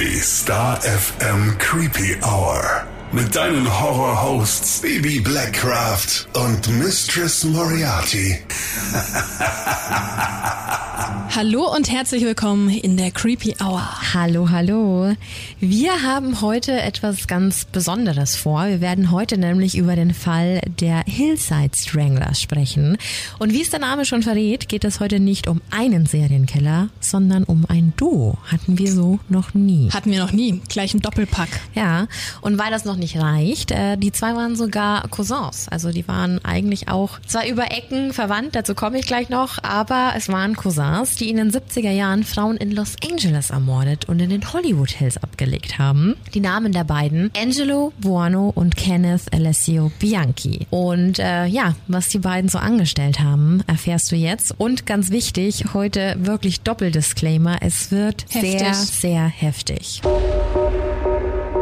Die Star FM Creepy Hour. Mit deinen Horror-Hosts Baby Blackcraft und Mistress Moriarty. Hallo und herzlich willkommen in der Creepy Hour. Hallo, hallo. Wir haben heute etwas ganz Besonderes vor. Wir werden heute nämlich über den Fall der Hillside Stranglers sprechen. Und wie es der Name schon verrät, geht es heute nicht um einen Serienkiller, sondern um ein Duo. Hatten wir so noch nie. Hatten wir noch nie. Gleich ein Doppelpack. Ja, und weil das noch nicht reicht, äh, die zwei waren sogar Cousins. Also die waren eigentlich auch zwar über Ecken verwandt, dazu komme ich gleich noch, aber es waren Cousins, die in den 70er Jahren Frauen in Los Angeles ermordet und in den Hollywood Hills abgelegt haben. Die Namen der beiden, Angelo Buono und Kenneth Alessio Bianchi. Und äh, ja, was die beiden so angestellt haben, erfährst du jetzt. Und ganz wichtig, heute wirklich Doppeldisclaimer, es wird Heftig. sehr, sehr heftig.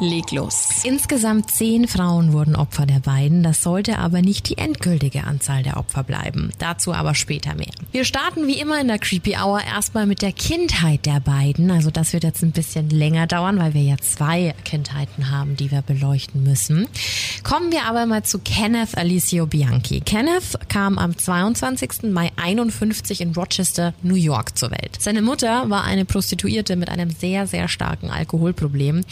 leg los. Insgesamt zehn Frauen wurden Opfer der beiden. Das sollte aber nicht die endgültige Anzahl der Opfer bleiben. Dazu aber später mehr. Wir starten wie immer in der Creepy Hour erstmal mit der Kindheit der beiden. Also das wird jetzt ein bisschen länger dauern, weil wir ja zwei Kindheiten haben, die wir beleuchten müssen. Kommen wir aber mal zu Kenneth Alicio Bianchi. Kenneth kam am 22. Mai 51 in Rochester, New York zur Welt. Seine Mutter war eine Prostituierte mit einem sehr, sehr starken Alkoholproblem.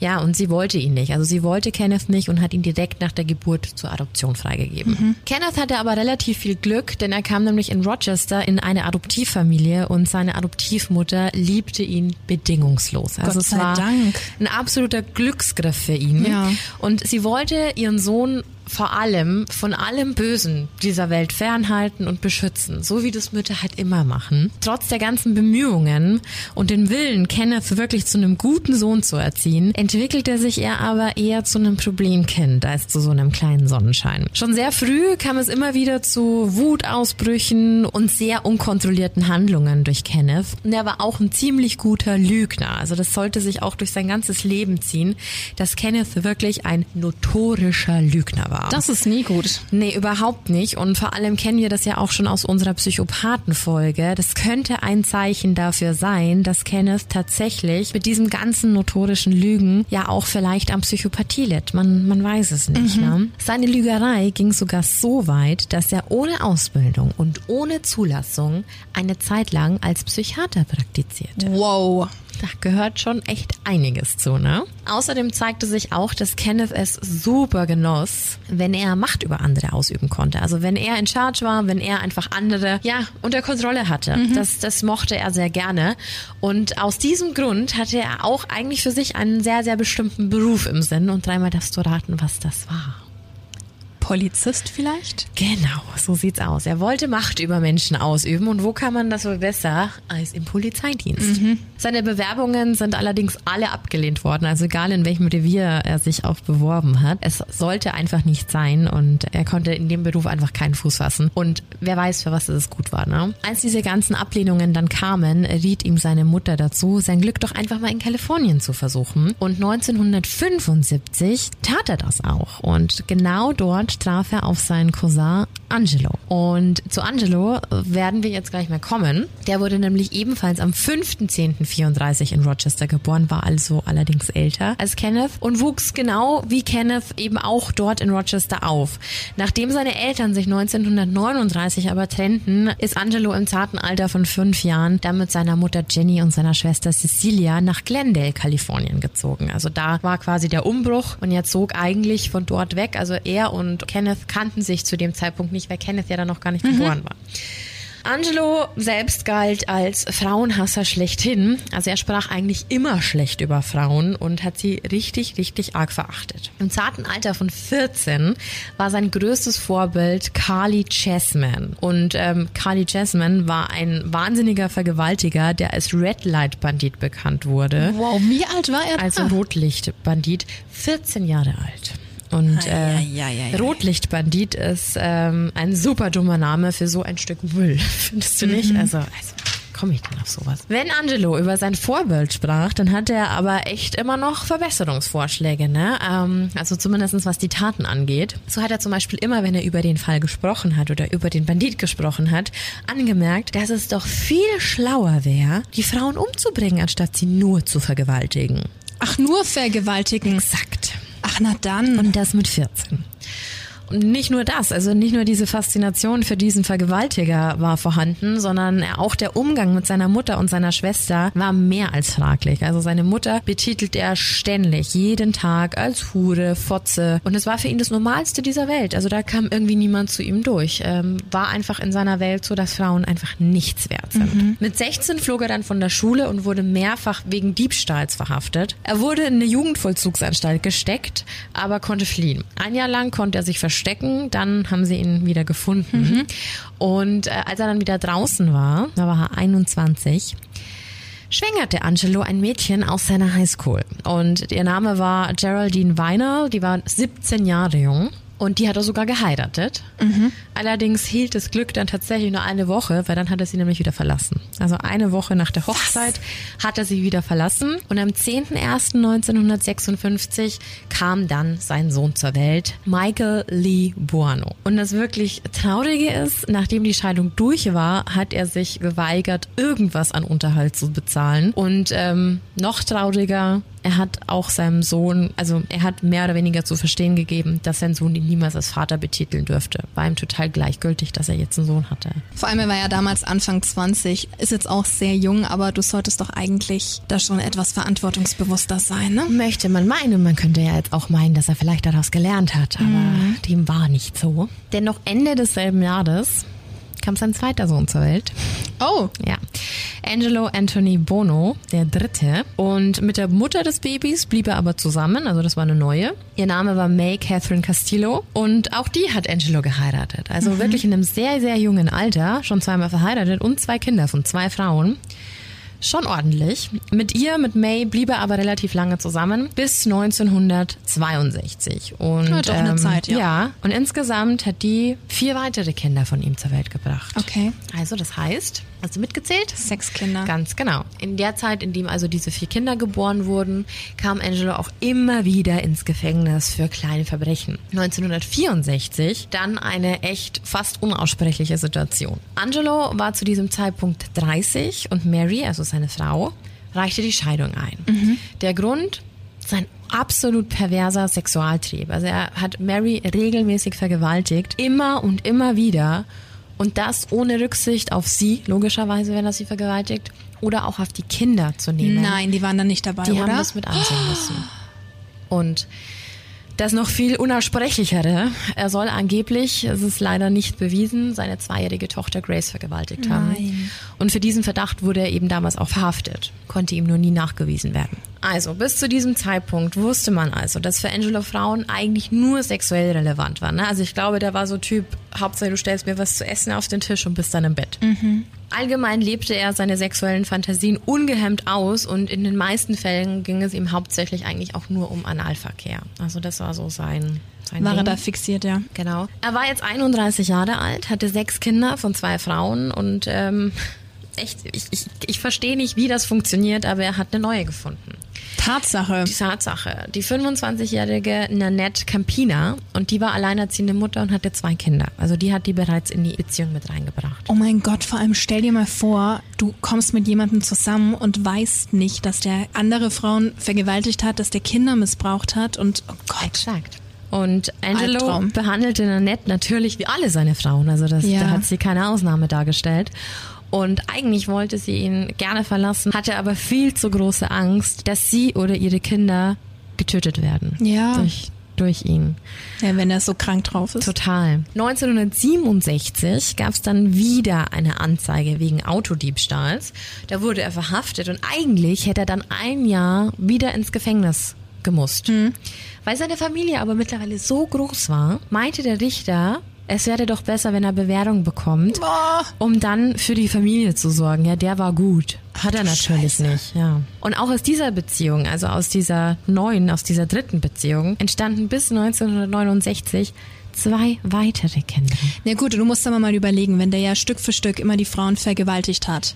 Ja, und sie wollte ihn nicht. Also sie wollte Kenneth nicht und hat ihn direkt nach der Geburt zur Adoption freigegeben. Kenneth hatte aber relativ viel Glück, denn er kam nämlich in Rochester in eine Adoptivfamilie und seine Adoptivmutter liebte ihn bedingungslos. Also es war Dank. ein absoluter Glücksgriff für ihn. Ja. Und sie wollte ihren Sohn vor allem von allem Bösen dieser Welt fernhalten und beschützen, so wie das Mütter halt immer machen. Trotz der ganzen Bemühungen und den Willen, Kenneth wirklich zu einem guten Sohn zu erziehen, entwickelte sich er aber eher zu einem Problemkind als zu so einem kleinen Sonnenschein. Schon sehr früh kam es immer wieder zu Wutausbrüchen und sehr unkontrollierten Handlungen durch Kenneth. Und er war auch ein ziemlich guter Lügner. Also das sollte sich auch durch sein ganzes Leben ziehen, dass Kenneth wirklich ein notorischer Lügner war. Das ist nie gut. Nee, überhaupt nicht. Und vor allem kennen wir das ja auch schon aus unserer Psychopathenfolge. Das könnte ein Zeichen dafür sein, dass Kenneth tatsächlich mit diesem ganzen notorischen Lügen ja auch vielleicht an Psychopathie litt. Man, man weiß es nicht. Ne? Seine Lügerei ging sogar so weit, dass er ohne Ausbildung und ohne Zulassung eine Zeit lang als Psychiater praktizierte. Wow. Da gehört schon echt einiges zu, ne? Außerdem zeigte sich auch, dass Kenneth es super genoss, wenn er Macht über andere ausüben konnte. Also wenn er in Charge war, wenn er einfach andere, ja, unter Kontrolle hatte. Das, das mochte er sehr gerne. Und aus diesem Grund hatte er auch eigentlich für sich einen sehr, sehr bestimmten Beruf im Sinn. Und dreimal darfst du raten, was das war. Polizist vielleicht? Genau, so sieht's aus. Er wollte Macht über Menschen ausüben und wo kann man das wohl besser als im Polizeidienst? Seine Bewerbungen sind allerdings alle abgelehnt worden, also egal in welchem Revier er sich auch beworben hat. Es sollte einfach nicht sein und er konnte in dem Beruf einfach keinen Fuß fassen. Und wer weiß, für was es gut war. Ne? Als diese ganzen Ablehnungen dann kamen, riet ihm seine Mutter dazu, sein Glück doch einfach mal in Kalifornien zu versuchen. Und 1975 tat er das auch. Und genau dort traf er auf seinen Cousin Angelo. Und zu Angelo werden wir jetzt gleich mal kommen. Der wurde nämlich ebenfalls am 5.10.34 in Rochester geboren, war also allerdings älter als Kenneth und wuchs genau wie Kenneth eben auch dort in Rochester auf. Nachdem seine Eltern sich 1939 aber trennten, ist Angelo im zarten Alter von fünf Jahren dann mit seiner Mutter Jenny und seiner Schwester Cecilia nach Glendale, Kalifornien gezogen. Also da war quasi der Umbruch und er zog eigentlich von dort weg. Also er und Kenneth kannten sich zu dem Zeitpunkt nicht, weil Kenneth ja dann noch gar nicht geboren war. Angelo selbst galt als Frauenhasser schlechthin. Also er sprach eigentlich immer schlecht über Frauen und hat sie richtig, richtig arg verachtet. Im zarten Alter von 14 war sein größtes Vorbild Carly Chessman. Und ähm, Carly Chessman war ein wahnsinniger Vergewaltiger, der als Red Light Bandit bekannt wurde. Wow, wie alt war er? da? Also Rotlichtbandit, 14 Jahre alt. Und äh, ei, ei, ei. Rotlichtbandit ist ähm, ein super dummer Name für so ein Stück Müll, findest du nicht? Also, also komme ich denn auf sowas? Wenn Angelo über sein Vorbild sprach, dann hat er aber echt immer noch Verbesserungsvorschläge, ne? Ähm, also zumindestens was die Taten angeht. So hat er zum Beispiel immer, wenn er über den Fall gesprochen hat oder über den Bandit gesprochen hat, angemerkt, dass es doch viel schlauer wäre, die Frauen umzubringen, anstatt sie nur zu vergewaltigen. Ach, nur vergewaltigen. Exakt. Ach, na dann. Und das mit 14. Nicht nur das, also nicht nur diese Faszination für diesen Vergewaltiger war vorhanden, sondern auch der Umgang mit seiner Mutter und seiner Schwester war mehr als fraglich. Also seine Mutter betitelt er ständig, jeden Tag als Hure, Fotze. Und es war für ihn das Normalste dieser Welt. Also da kam irgendwie niemand zu ihm durch. Ähm, war einfach in seiner Welt so, dass Frauen einfach nichts wert sind. Mhm. Mit 16 flog er dann von der Schule und wurde mehrfach wegen Diebstahls verhaftet. Er wurde in eine Jugendvollzugsanstalt gesteckt, aber konnte fliehen. Ein Jahr lang konnte er sich verstecken verstecken. Dann haben sie ihn wieder gefunden. Mhm. Und äh, als er dann wieder draußen war, da war er 21, schwängerte Angelo ein Mädchen aus seiner Highschool. Und ihr Name war Geraldine Weiner, die war 17 Jahre jung. Und die hat er sogar geheiratet. Mhm. Allerdings hielt das Glück dann tatsächlich nur eine Woche, weil dann hat er sie nämlich wieder verlassen. Also eine Woche nach der Hochzeit Was? hat er sie wieder verlassen. Und am 10.01.1956 kam dann sein Sohn zur Welt, Michael Lee Buono. Und das wirklich Traurige ist, nachdem die Scheidung durch war, hat er sich geweigert, irgendwas an Unterhalt zu bezahlen. Und ähm, noch trauriger, er hat auch seinem Sohn, also er hat mehr oder weniger zu verstehen gegeben, dass sein Sohn ihn niemals als Vater betiteln dürfte. War ihm total gleichgültig, dass er jetzt einen Sohn hatte. Vor allem, er war ja damals Anfang 20, ist jetzt auch sehr jung, aber du solltest doch eigentlich da schon etwas verantwortungsbewusster sein, ne? Möchte man meinen. Man könnte ja jetzt auch meinen, dass er vielleicht daraus gelernt hat, aber mhm. dem war nicht so. Denn noch Ende desselben Jahres kam sein zweiter Sohn zur Welt. Oh. Ja. Angelo Anthony Bono, der dritte. Und mit der Mutter des Babys blieb er aber zusammen, also das war eine neue. Ihr Name war May Catherine Castillo und auch die hat Angelo geheiratet. Also mhm. wirklich in einem sehr, sehr jungen Alter, schon zweimal verheiratet und zwei Kinder von zwei Frauen. Schon ordentlich. Mit ihr, mit May, blieb er aber relativ lange zusammen, bis 1962. Und, ja, doch eine ähm, Zeit, ja. Ja, und insgesamt hat die vier weitere Kinder von ihm zur Welt gebracht. Okay. Also das heißt, Hast du mitgezählt? Sechs Kinder. Ganz genau. In der Zeit, in dem also diese vier Kinder geboren wurden, kam Angelo auch immer wieder ins Gefängnis für kleine Verbrechen. 1964 dann eine echt fast unaussprechliche Situation. Angelo war zu diesem Zeitpunkt 30 und Mary, also seine Frau, reichte die Scheidung ein. Mhm. Der Grund? Sein absolut perverser Sexualtrieb. Also er hat Mary regelmäßig vergewaltigt, immer und immer wieder und das ohne Rücksicht auf sie, logischerweise, wenn er sie vergewaltigt, oder auch auf die Kinder zu nehmen. Nein, die waren dann nicht dabei, die oder? Die haben das mit ansehen müssen. Und das noch viel unaussprechlichere. Er soll angeblich, es ist leider nicht bewiesen, seine zweijährige Tochter Grace vergewaltigt haben. Nein. Und für diesen Verdacht wurde er eben damals auch verhaftet, konnte ihm nur nie nachgewiesen werden. Also, bis zu diesem Zeitpunkt wusste man also, dass für Angelo Frauen eigentlich nur sexuell relevant waren. Ne? Also ich glaube, der war so Typ, Hauptsache du stellst mir was zu essen auf den Tisch und bist dann im Bett. Mhm. Allgemein lebte er seine sexuellen Fantasien ungehemmt aus und in den meisten Fällen ging es ihm hauptsächlich eigentlich auch nur um Analverkehr. Also das war so sein sein War Ding. er da fixiert, ja. Genau. Er war jetzt 31 Jahre alt, hatte sechs Kinder von zwei Frauen und ähm, echt, ich, ich, ich verstehe nicht, wie das funktioniert, aber er hat eine neue gefunden. Tatsache. Die Tatsache. Die 25-jährige Nanette Campina und die war alleinerziehende Mutter und hatte zwei Kinder. Also die hat die bereits in die Beziehung mit reingebracht. Oh mein Gott, vor allem stell dir mal vor, du kommst mit jemandem zusammen und weißt nicht, dass der andere Frauen vergewaltigt hat, dass der Kinder missbraucht hat und oh Gott. Exakt. Und Angelo Albtraum. behandelte Nanette natürlich wie alle seine Frauen. Also das, ja. da hat sie keine Ausnahme dargestellt. Und eigentlich wollte sie ihn gerne verlassen, hatte aber viel zu große Angst, dass sie oder ihre Kinder getötet werden. Ja. Durch, durch ihn. Ja, wenn er so krank drauf ist. Total. 1967 gab es dann wieder eine Anzeige wegen Autodiebstahls. Da wurde er verhaftet und eigentlich hätte er dann ein Jahr wieder ins Gefängnis gemusst. Hm. Weil seine Familie aber mittlerweile so groß war, meinte der Richter, es wäre doch besser, wenn er Bewährung bekommt, um dann für die Familie zu sorgen. Ja, der war gut. Hat er natürlich Scheiße. nicht, ja. Und auch aus dieser Beziehung, also aus dieser neuen, aus dieser dritten Beziehung, entstanden bis 1969 zwei weitere Kinder. Na gut, du musst aber mal überlegen, wenn der ja Stück für Stück immer die Frauen vergewaltigt hat.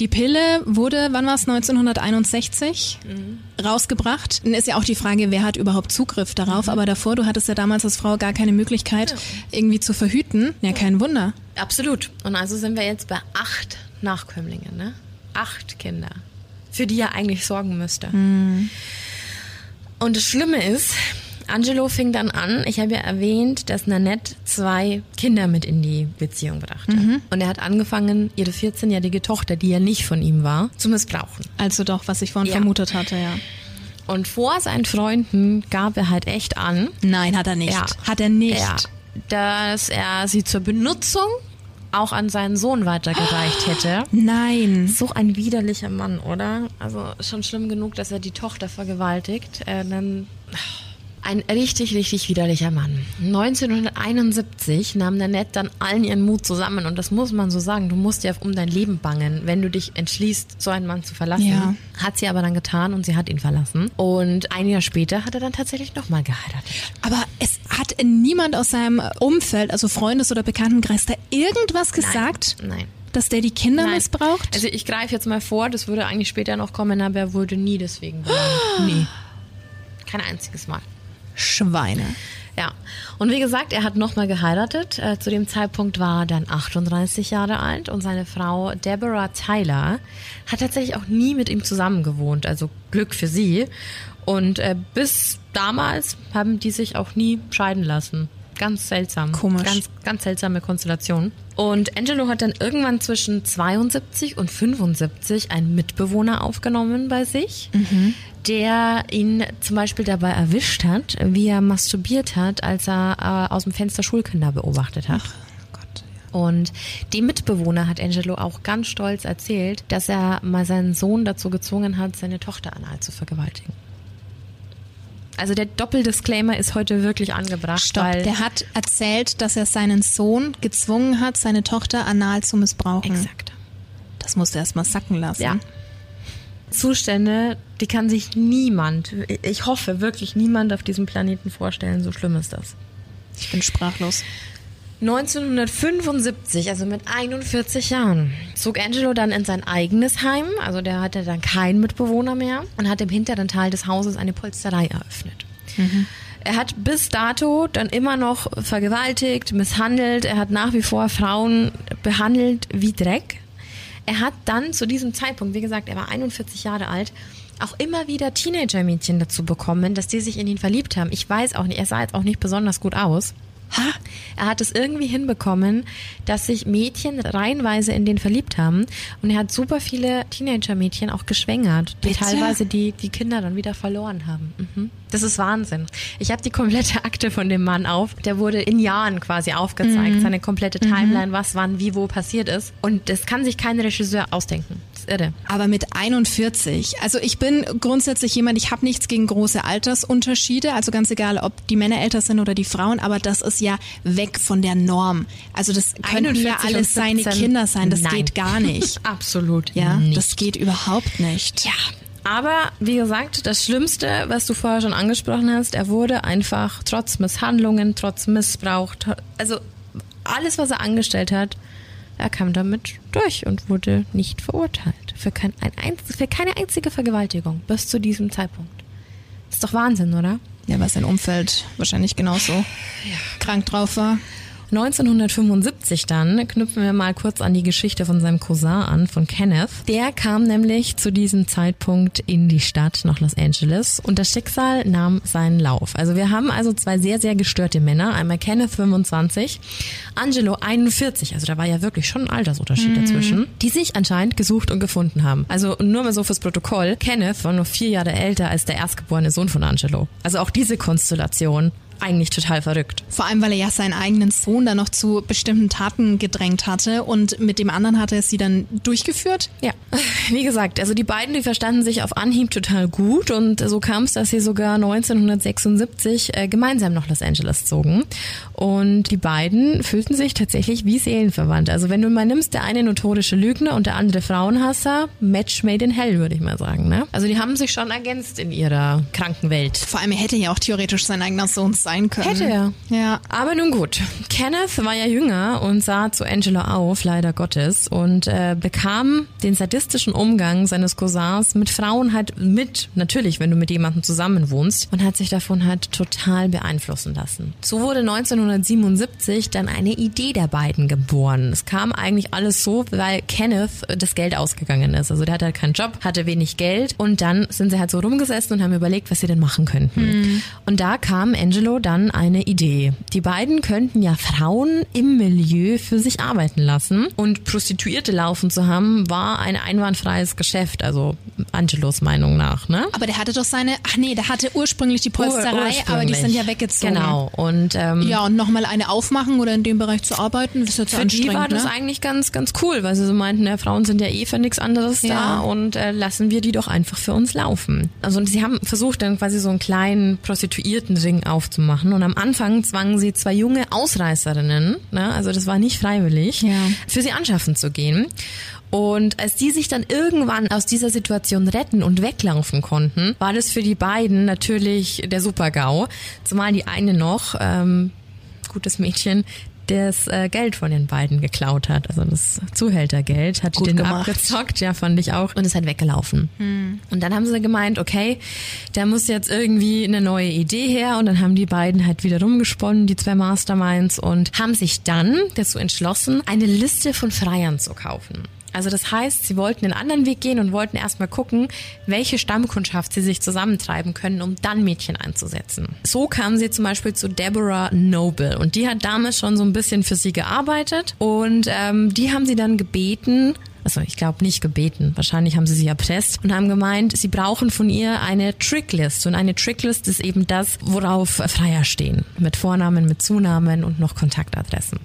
Die Pille wurde, wann war es, 1961 mhm. rausgebracht. Dann ist ja auch die Frage, wer hat überhaupt Zugriff darauf. Mhm. Aber davor, du hattest ja damals als Frau gar keine Möglichkeit, ja. irgendwie zu verhüten. Ja, kein Wunder. Absolut. Und also sind wir jetzt bei acht Nachkömmlingen, ne? Acht Kinder, für die er eigentlich sorgen müsste. Mhm. Und das Schlimme ist, Angelo fing dann an, ich habe ja erwähnt, dass Nanette zwei Kinder mit in die Beziehung brachte. Mhm. Und er hat angefangen, ihre 14-jährige Tochter, die ja nicht von ihm war, zu missbrauchen. Also doch, was ich vorhin ja. vermutet hatte, ja. Und vor seinen Freunden gab er halt echt an. Nein, hat er nicht. Ja. Hat er nicht. Ja, dass er sie zur Benutzung auch an seinen Sohn weitergereicht hätte. Nein. So ein widerlicher Mann, oder? Also schon schlimm genug, dass er die Tochter vergewaltigt. Äh, dann. Ein richtig, richtig widerlicher Mann. 1971 nahm Nanette dann allen ihren Mut zusammen und das muss man so sagen. Du musst ja um dein Leben bangen, wenn du dich entschließt, so einen Mann zu verlassen. Ja. Hat sie aber dann getan und sie hat ihn verlassen. Und ein Jahr später hat er dann tatsächlich nochmal geheiratet. Aber es hat niemand aus seinem Umfeld, also Freundes- oder Bekanntenkreis, da irgendwas gesagt? Nein. Nein dass der die Kinder Nein. missbraucht? Also ich greife jetzt mal vor, das würde eigentlich später noch kommen, aber er wurde nie deswegen benannt. Nee. Kein einziges Mal. Schweine. Ja. Und wie gesagt, er hat nochmal geheiratet. Äh, zu dem Zeitpunkt war er dann 38 Jahre alt und seine Frau Deborah Tyler hat tatsächlich auch nie mit ihm zusammen gewohnt. Also Glück für sie. Und äh, bis damals haben die sich auch nie scheiden lassen. Ganz seltsam. Komisch. Ganz, ganz seltsame Konstellation. Und Angelo hat dann irgendwann zwischen 72 und 75 einen Mitbewohner aufgenommen bei sich. Mhm der ihn zum Beispiel dabei erwischt hat, wie er masturbiert hat, als er äh, aus dem Fenster Schulkinder beobachtet hat. Ach. Und die Mitbewohner hat Angelo auch ganz stolz erzählt, dass er mal seinen Sohn dazu gezwungen hat, seine Tochter anal zu vergewaltigen. Also der Doppeldisclaimer ist heute wirklich angebracht. Stopp, der hat erzählt, dass er seinen Sohn gezwungen hat, seine Tochter anal zu missbrauchen. Exakt. Das musste er erst mal sacken lassen. Ja. Zustände, die kann sich niemand, ich hoffe wirklich niemand auf diesem Planeten vorstellen. So schlimm ist das. Ich bin sprachlos. 1975, also mit 41 Jahren, zog Angelo dann in sein eigenes Heim. Also der hatte dann keinen Mitbewohner mehr und hat im hinteren Teil des Hauses eine Polsterei eröffnet. Mhm. Er hat bis dato dann immer noch vergewaltigt, misshandelt. Er hat nach wie vor Frauen behandelt wie Dreck. Er hat dann zu diesem Zeitpunkt, wie gesagt, er war 41 Jahre alt, auch immer wieder Teenager-Mädchen dazu bekommen, dass die sich in ihn verliebt haben. Ich weiß auch nicht, er sah jetzt auch nicht besonders gut aus. Ha, er hat es irgendwie hinbekommen, dass sich Mädchen reihenweise in den verliebt haben. Und er hat super viele Teenager-Mädchen auch geschwängert, die Bitte? teilweise die, die Kinder dann wieder verloren haben. Mhm. Das ist Wahnsinn. Ich habe die komplette Akte von dem Mann auf. Der wurde in Jahren quasi aufgezeigt, mhm. seine komplette Timeline, mhm. was wann, wie, wo passiert ist. Und das kann sich kein Regisseur ausdenken. Das ist irre. Aber mit 41, also ich bin grundsätzlich jemand, ich habe nichts gegen große Altersunterschiede, also ganz egal, ob die Männer älter sind oder die Frauen, aber das ist ja weg von der Norm. Also das könnten ja alles seine Kinder sein, das Nein. geht gar nicht. Absolut. Ja, nicht. das geht überhaupt nicht. Ja, aber wie gesagt, das Schlimmste, was du vorher schon angesprochen hast, er wurde einfach trotz Misshandlungen, trotz Missbrauch, also alles, was er angestellt hat, er kam damit durch und wurde nicht verurteilt. Für, kein, ein, für keine einzige Vergewaltigung bis zu diesem Zeitpunkt. ist doch Wahnsinn, oder? Ja, was sein Umfeld wahrscheinlich genauso ja. krank drauf war. 1975 dann knüpfen wir mal kurz an die Geschichte von seinem Cousin an, von Kenneth. Der kam nämlich zu diesem Zeitpunkt in die Stadt nach Los Angeles und das Schicksal nahm seinen Lauf. Also wir haben also zwei sehr, sehr gestörte Männer. Einmal Kenneth 25, Angelo 41, also da war ja wirklich schon ein Altersunterschied mhm. dazwischen, die sich anscheinend gesucht und gefunden haben. Also nur mal so fürs Protokoll, Kenneth war nur vier Jahre älter als der erstgeborene Sohn von Angelo. Also auch diese Konstellation eigentlich total verrückt. Vor allem, weil er ja seinen eigenen Sohn dann noch zu bestimmten Taten gedrängt hatte und mit dem anderen hatte er sie dann durchgeführt? Ja, wie gesagt, also die beiden, die verstanden sich auf Anhieb total gut und so kam es, dass sie sogar 1976 äh, gemeinsam nach Los Angeles zogen. Und die beiden fühlten sich tatsächlich wie Seelenverwandt. Also wenn du mal nimmst, der eine notorische Lügner und der andere Frauenhasser, Match made in hell, würde ich mal sagen. Ne? Also die haben sich schon ergänzt in ihrer kranken Welt. Vor allem, er hätte ja auch theoretisch sein eigener Sohn sein können. Hätte er. Ja. Aber nun gut. Kenneth war ja jünger und sah zu Angelo auf, leider Gottes, und äh, bekam den sadistischen Umgang seines Cousins mit Frauen halt mit, natürlich, wenn du mit jemandem zusammen wohnst, und hat sich davon halt total beeinflussen lassen. So wurde 1977 dann eine Idee der beiden geboren. Es kam eigentlich alles so, weil Kenneth das Geld ausgegangen ist. Also der hatte halt keinen Job, hatte wenig Geld und dann sind sie halt so rumgesessen und haben überlegt, was sie denn machen könnten. Mhm. Und da kam Angelo dann eine Idee. Die beiden könnten ja Frauen im Milieu für sich arbeiten lassen und Prostituierte laufen zu haben, war ein einwandfreies Geschäft, also Angelos Meinung nach. Ne? Aber der hatte doch seine, ach nee, der hatte ursprünglich die Polsterei, Ur aber die sind ja weggezogen. Genau. Und ähm, ja, und nochmal eine aufmachen oder in dem Bereich zu arbeiten, das ist jetzt für die war das ne? eigentlich ganz, ganz cool, weil sie so meinten, ja, Frauen sind ja eh für nichts anderes Ja. da und äh, lassen wir die doch einfach für uns laufen. Also und sie haben versucht dann quasi so einen kleinen Prostituiertenring aufzumachen und am Anfang zwangen sie zwei junge Ausreißerinnen, ne, also das war nicht freiwillig, Ja. für sie anschaffen zu gehen. Und als die sich dann irgendwann aus dieser Situation retten und weglaufen konnten, war das für die beiden natürlich der Super-GAU. Zumal die eine noch, ähm, gutes Mädchen, das äh, Geld von den beiden geklaut hat, also das Zuhältergeld, hat Gut den gemacht. abgezockt, ja, fand ich auch, und ist halt weggelaufen. Und dann haben sie gemeint, okay, da muss jetzt irgendwie eine neue Idee her und dann haben die beiden halt wieder rumgesponnen, die zwei Masterminds und haben sich dann dazu entschlossen, eine Liste von Freiern zu kaufen. Also das heißt, sie wollten einen anderen Weg gehen und wollten erstmal gucken, welche Stammkundschaft sie sich zusammentreiben können, um dann Mädchen einzusetzen. So kamen sie zum Beispiel zu Deborah Noble und die hat damals schon so ein bisschen für sie gearbeitet und ähm, die haben sie dann gebeten, also ich glaube nicht gebeten, wahrscheinlich haben sie sie erpresst und haben gemeint, sie brauchen von ihr eine Tricklist. Und eine Tricklist ist eben das, worauf Freier stehen. Mit Vornamen, mit Zunamen und noch Kontaktadressen.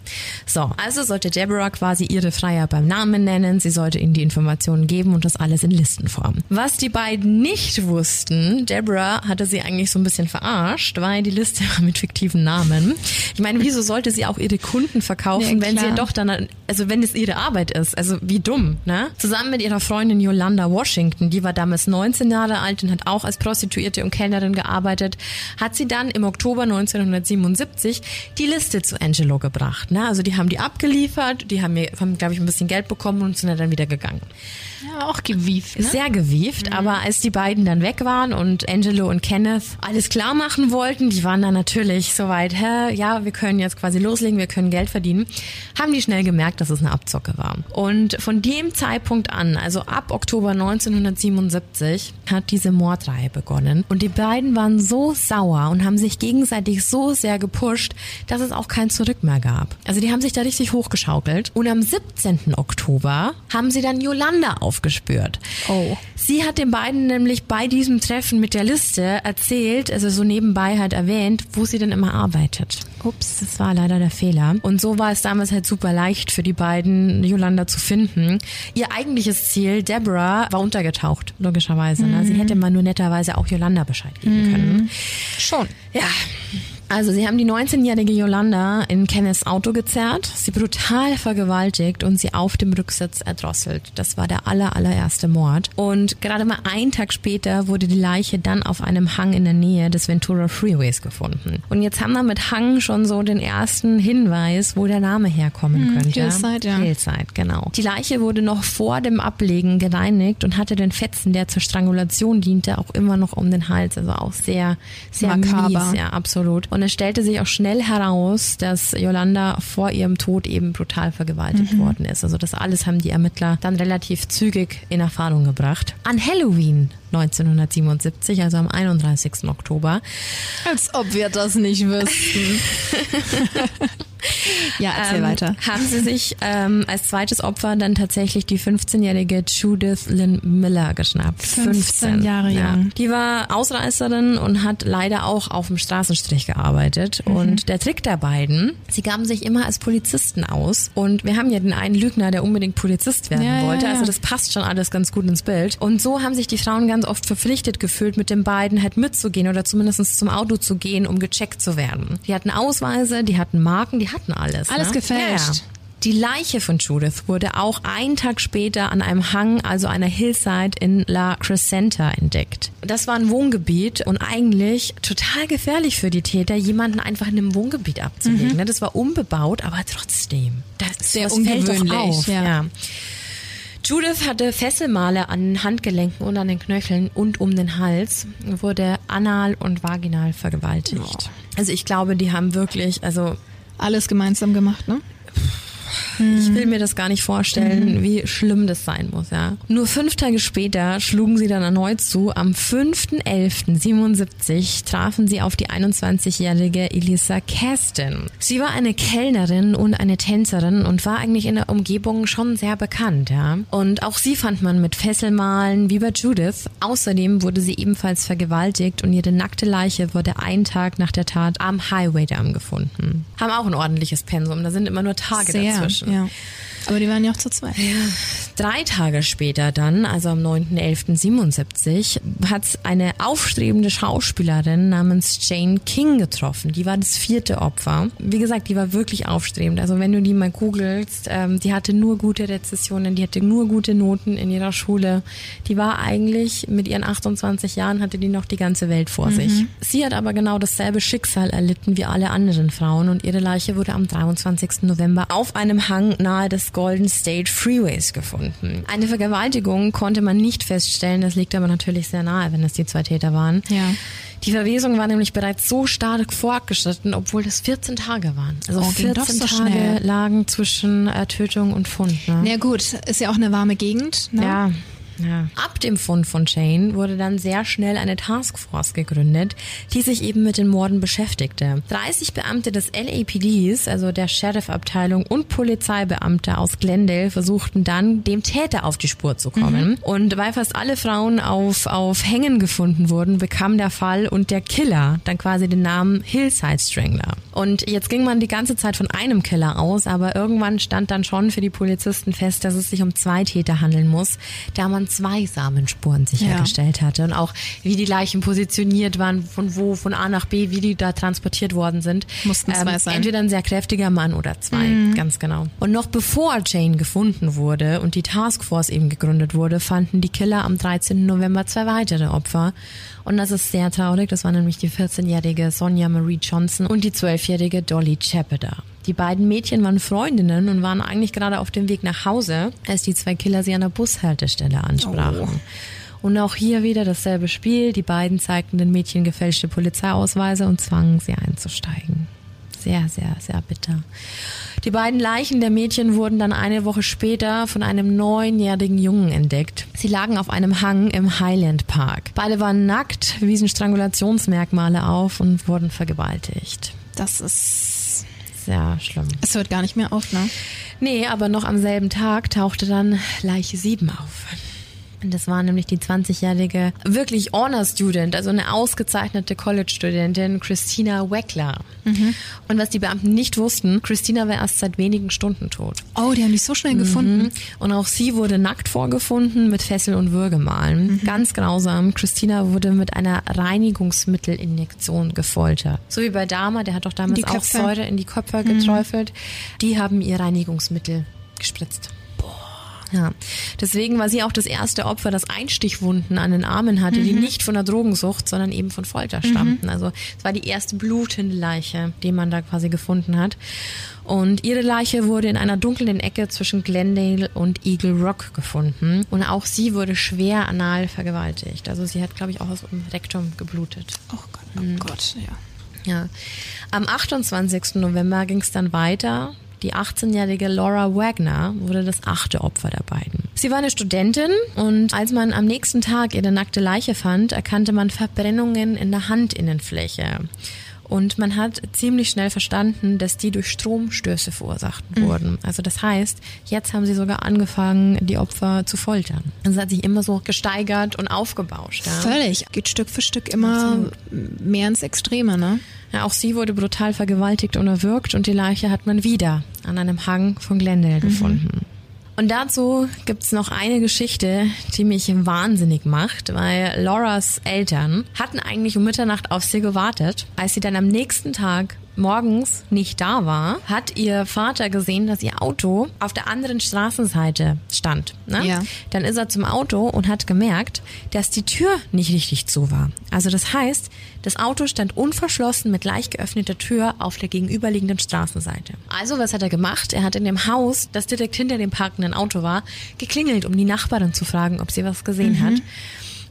So, also sollte Deborah quasi ihre Freier beim Namen nennen, sie sollte ihnen die Informationen geben und das alles in Listenform. Was die beiden nicht wussten, Deborah hatte sie eigentlich so ein bisschen verarscht, weil die Liste war mit fiktiven Namen. Ich meine, wieso sollte sie auch ihre Kunden verkaufen, Ja, wenn sie doch dann, also wenn es ihre Arbeit ist, also wie dumm, ne? Zusammen mit ihrer Freundin Yolanda Washington, die war damals 19 Jahre alt und hat auch als Prostituierte und Kellnerin gearbeitet, hat sie dann im Oktober 1977 die Liste zu Angelo gebracht, ne? Also die haben die abgeliefert, die haben haben, glaube ich, ein bisschen Geld bekommen und sind dann wieder gegangen. Ja, auch gewieft, ne? Sehr gewieft, aber als die beiden dann weg waren und Angelo und Kenneth alles klar machen wollten, die waren dann natürlich soweit, hä, ja, wir können jetzt quasi loslegen, wir können Geld verdienen, haben die schnell gemerkt, dass es eine Abzocke war. Und von dem Zeitpunkt an, also ab Oktober 1977, hat diese Mordreihe begonnen. Und die beiden waren so sauer und haben sich gegenseitig so sehr gepusht, dass es auch kein Zurück mehr gab. Also die haben sich da richtig hochgeschaukelt. Und am 17. Oktober haben sie dann Yolanda aufgespürt. Oh. Sie hat den beiden nämlich bei diesem Treffen mit der Liste erzählt, also so nebenbei halt erwähnt, wo sie denn immer arbeitet. Ups, das war leider der Fehler. Und so war es damals halt super leicht für die beiden, Yolanda zu finden. Ihr eigentliches Ziel, Deborah, war untergetaucht, logischerweise. Ne? Sie hätte mal nur netterweise auch Yolanda Bescheid geben können. Schon. Ja. Also sie haben die 19-jährige Yolanda in Kenneths Auto gezerrt, sie brutal vergewaltigt und sie auf dem Rücksitz erdrosselt. Das war der aller, allererste Mord. Und gerade mal einen Tag später wurde die Leiche dann auf einem Hang in der Nähe des Ventura Freeways gefunden. Und jetzt haben wir mit Hang schon so den ersten Hinweis, wo der Name herkommen könnte. Hillside, ja. Hillside, genau. Die Leiche wurde noch vor dem Ablegen gereinigt und hatte den Fetzen, der zur Strangulation diente, auch immer noch um den Hals. Also auch sehr, sehr Makaber. mies, ja, absolut. Und es stellte sich auch schnell heraus, dass Yolanda vor ihrem Tod eben brutal vergewaltigt worden ist. Also das alles haben die Ermittler dann relativ zügig in Erfahrung gebracht. An Halloween 1977, also am 31. Oktober, Als ob wir das nicht wüssten. Ja, erzähl ähm, weiter. Haben sie sich ähm, als zweites Opfer dann tatsächlich die 15-jährige Judith Lynn Miller geschnappt. 15 Jahre jung. Die war Ausreißerin und hat leider auch auf dem Straßenstrich gearbeitet. Mhm. Und der Trick der beiden, sie gaben sich immer als Polizisten aus. Und wir haben ja den einen Lügner, der unbedingt Polizist werden Ja, ja, wollte. ja. Also das passt schon alles ganz gut ins Bild. Und so haben sich die Frauen ganz oft verpflichtet gefühlt, mit den beiden halt mitzugehen oder zumindest zum Auto zu gehen, um gecheckt zu werden. Die hatten Ausweise, die hatten Marken, die hatten alles. Alles ne? gefälscht. Ja. Die Leiche von Judith wurde auch einen Tag später an einem Hang, also einer Hillside in La Crescenta entdeckt. Das war ein Wohngebiet und eigentlich total gefährlich für die Täter, jemanden einfach in einem Wohngebiet abzulegen. ne? Das war unbebaut, aber trotzdem. Das Mhm. Sehr das fällt doch ungewöhnlich, auf. ja. ja. Judith hatte Fesselmale an den Handgelenken und an den Knöcheln und um den Hals, wurde anal und vaginal vergewaltigt. Also ich glaube, die haben wirklich, also Alles gemeinsam gemacht, ne? Ich will mir das gar nicht vorstellen, wie schlimm das sein muss, ja. Nur fünf Tage später schlugen sie dann erneut zu. Am 5.11.77 trafen sie auf die 21-jährige Elisa Kasten. Sie war eine Kellnerin und eine Tänzerin und war eigentlich in der Umgebung schon sehr bekannt, ja. Und auch sie fand man mit Fesselmalen wie bei Judith. Außerdem wurde sie ebenfalls vergewaltigt und ihre nackte Leiche wurde einen Tag nach der Tat am Highway Dam gefunden. Haben auch ein ordentliches Pensum, da sind immer nur Tage Sehr, dazwischen. ja. Aber die waren ja auch zu zweit. Drei Tage später dann, also am 9.11.77, hat eine aufstrebende Schauspielerin namens Jane King getroffen. Die war das vierte Opfer. Wie gesagt, die war wirklich aufstrebend. Also wenn du die mal googelst, ähm, die hatte nur gute Rezessionen, die hatte nur gute Noten in ihrer Schule. Die war eigentlich mit ihren 28 Jahren hatte die noch die ganze Welt vor sich. Sie hat aber genau dasselbe Schicksal erlitten wie alle anderen Frauen und ihre Leiche wurde am 23. November auf einem Hang nahe des Golden State Freeways gefunden. Eine Vergewaltigung konnte man nicht feststellen, das liegt aber natürlich sehr nahe, wenn es die zwei Täter waren. Ja. Die Verwesung war nämlich bereits so stark fortgeschritten, obwohl das 14 Tage waren. Also Oh, ging 14 doch so Tage schnell. lagen zwischen äh, Tötung und Fund. Ne? Na gut, ist ja auch eine warme Gegend. Ne? Ja. Ja. Ab dem Fund von Jane wurde dann sehr schnell eine Taskforce gegründet, die sich eben mit den Morden beschäftigte. 30 Beamte des LAPDs, also der Sheriff-Abteilung und Polizeibeamte aus Glendale versuchten dann, dem Täter auf die Spur zu kommen. Und weil fast alle Frauen auf, auf Hängen gefunden wurden, bekam der Fall und der Killer dann quasi den Namen Hillside Strangler. Und jetzt ging man die ganze Zeit von einem Killer aus, aber irgendwann stand dann schon für die Polizisten fest, dass es sich um zwei Täter handeln muss, da man zwei Samenspuren sichergestellt hatte und auch wie die Leichen positioniert waren, von wo, von A nach B, wie die da transportiert worden sind. Ähm, Mussten zwei sein. Entweder ein sehr kräftiger Mann oder zwei, ganz genau. Und noch bevor Jane gefunden wurde und die Taskforce eben gegründet wurde, fanden die Killer am 13. November zwei weitere Opfer. Und das ist sehr traurig. Das war nämlich die 14-jährige Sonja Marie Johnson und die 12-jährige Dolly Chapeder. Die beiden Mädchen waren Freundinnen und waren eigentlich gerade auf dem Weg nach Hause, als die zwei Killer sie an der Bushaltestelle ansprachen. Und auch hier wieder dasselbe Spiel. Die beiden zeigten den Mädchen gefälschte Polizeiausweise und zwangen sie einzusteigen. Sehr, sehr, sehr bitter. Die beiden Leichen der Mädchen wurden dann eine Woche später von einem neunjährigen Jungen entdeckt. Sie lagen auf einem Hang im Highland Park. Beide waren nackt, wiesen Strangulationsmerkmale auf und wurden vergewaltigt. Das ist. Sehr schlimm. Es hört gar nicht mehr auf, ne? Nee, aber noch am selben Tag tauchte dann Leiche 7 auf. Das war nämlich die 20-jährige, wirklich Honor-Student, also eine ausgezeichnete College-Studentin, Christina Weckler. Und was die Beamten nicht wussten, Christina war erst seit wenigen Stunden tot. Oh, die haben die so schnell gefunden. Und auch sie wurde nackt vorgefunden mit Fessel und Würgemalen. Ganz grausam. Christina wurde mit einer Reinigungsmittelinjektion gefoltert. So wie bei Dama, der hat doch damals Die auch. Säure in die Köpfe geträufelt. Die haben ihr Reinigungsmittel gespritzt. Ja, deswegen war sie auch das erste Opfer, das Einstichwunden an den Armen hatte, die nicht von der Drogensucht, sondern eben von Folter stammten. Also es war die erste blutende Leiche, die man da quasi gefunden hat. Und ihre Leiche wurde in einer dunklen Ecke zwischen Glendale und Eagle Rock gefunden. Und auch sie wurde schwer anal vergewaltigt. Also sie hat, glaube ich, auch aus dem Rektum geblutet. Oh Gott, oh Gott, ja. Ja. Am 28. November ging es dann weiter. Die 18-jährige Laura Wagner wurde das achte Opfer der beiden. Sie war eine Studentin und als man am nächsten Tag ihre nackte Leiche fand, erkannte man Verbrennungen in der Handinnenfläche. Und man hat ziemlich schnell verstanden, dass die durch Stromstöße verursacht Mhm. wurden. Also das heißt, jetzt haben sie sogar angefangen, die Opfer zu foltern. Es hat sich immer so gesteigert und aufgebauscht. Ja. Völlig. Geht Stück für Stück immer mehr ins Extreme, ne? Ja, auch sie wurde brutal vergewaltigt und erwürgt und die Leiche hat man wieder an einem Hang von Glendale gefunden. Und dazu gibt's noch eine Geschichte, die mich wahnsinnig macht, weil Lauras Eltern hatten eigentlich um Mitternacht auf sie gewartet. Als sie dann am nächsten Tag morgens nicht da war, hat ihr Vater gesehen, dass ihr Auto auf der anderen Straßenseite stand. Ne? Ja. Dann ist er zum Auto und hat gemerkt, dass die Tür nicht richtig zu war. Also das heißt, das Auto stand unverschlossen mit leicht geöffneter Tür auf der gegenüberliegenden Straßenseite. Also was hat er gemacht? Er hat in dem Haus, das direkt hinter dem parkenden Auto war, geklingelt, um die Nachbarin zu fragen, ob sie was gesehen hat.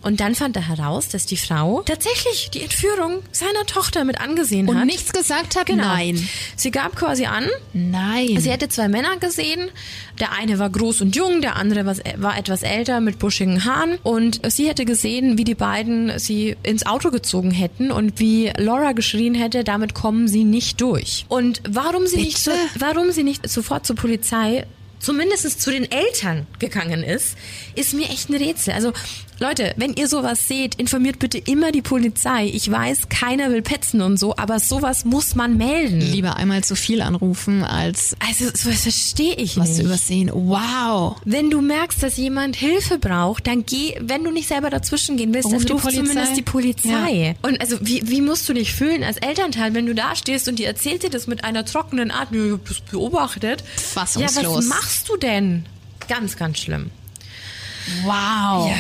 Und dann fand er heraus, dass die Frau tatsächlich die Entführung seiner Tochter mit angesehen Und hat. nichts gesagt hat? Genau. Nein. Sie gab quasi an, Nein. Sie hätte zwei Männer gesehen. Der eine war groß und jung, der andere war, etwas älter mit buschigen Haaren. Und sie hätte gesehen, wie die beiden sie ins Auto gezogen hätten und wie Laura geschrien hätte, damit kommen sie nicht durch. Und warum sie nicht, so, warum sie nicht sofort zur Polizei zumindest zu den Eltern gegangen ist, ist mir echt ein Rätsel. Also Leute, wenn ihr sowas seht, informiert bitte immer die Polizei. Ich weiß, keiner will petzen und so, aber sowas muss man melden. Lieber einmal zu viel anrufen, als Also sowas verstehe ich was nicht. zu übersehen. Wow. Wenn du merkst, dass jemand Hilfe braucht, dann geh, wenn du nicht selber dazwischen gehen willst, Ruf dann die ruf Polizei. zumindest die Polizei. Und also wie, wie musst du dich fühlen als Elternteil, wenn du da stehst und die erzählt dir das mit einer trockenen Art, "Ja, ich hab das beobachtet. Fassungslos. Ja, was machst du denn? Ganz, ganz schlimm. Wow.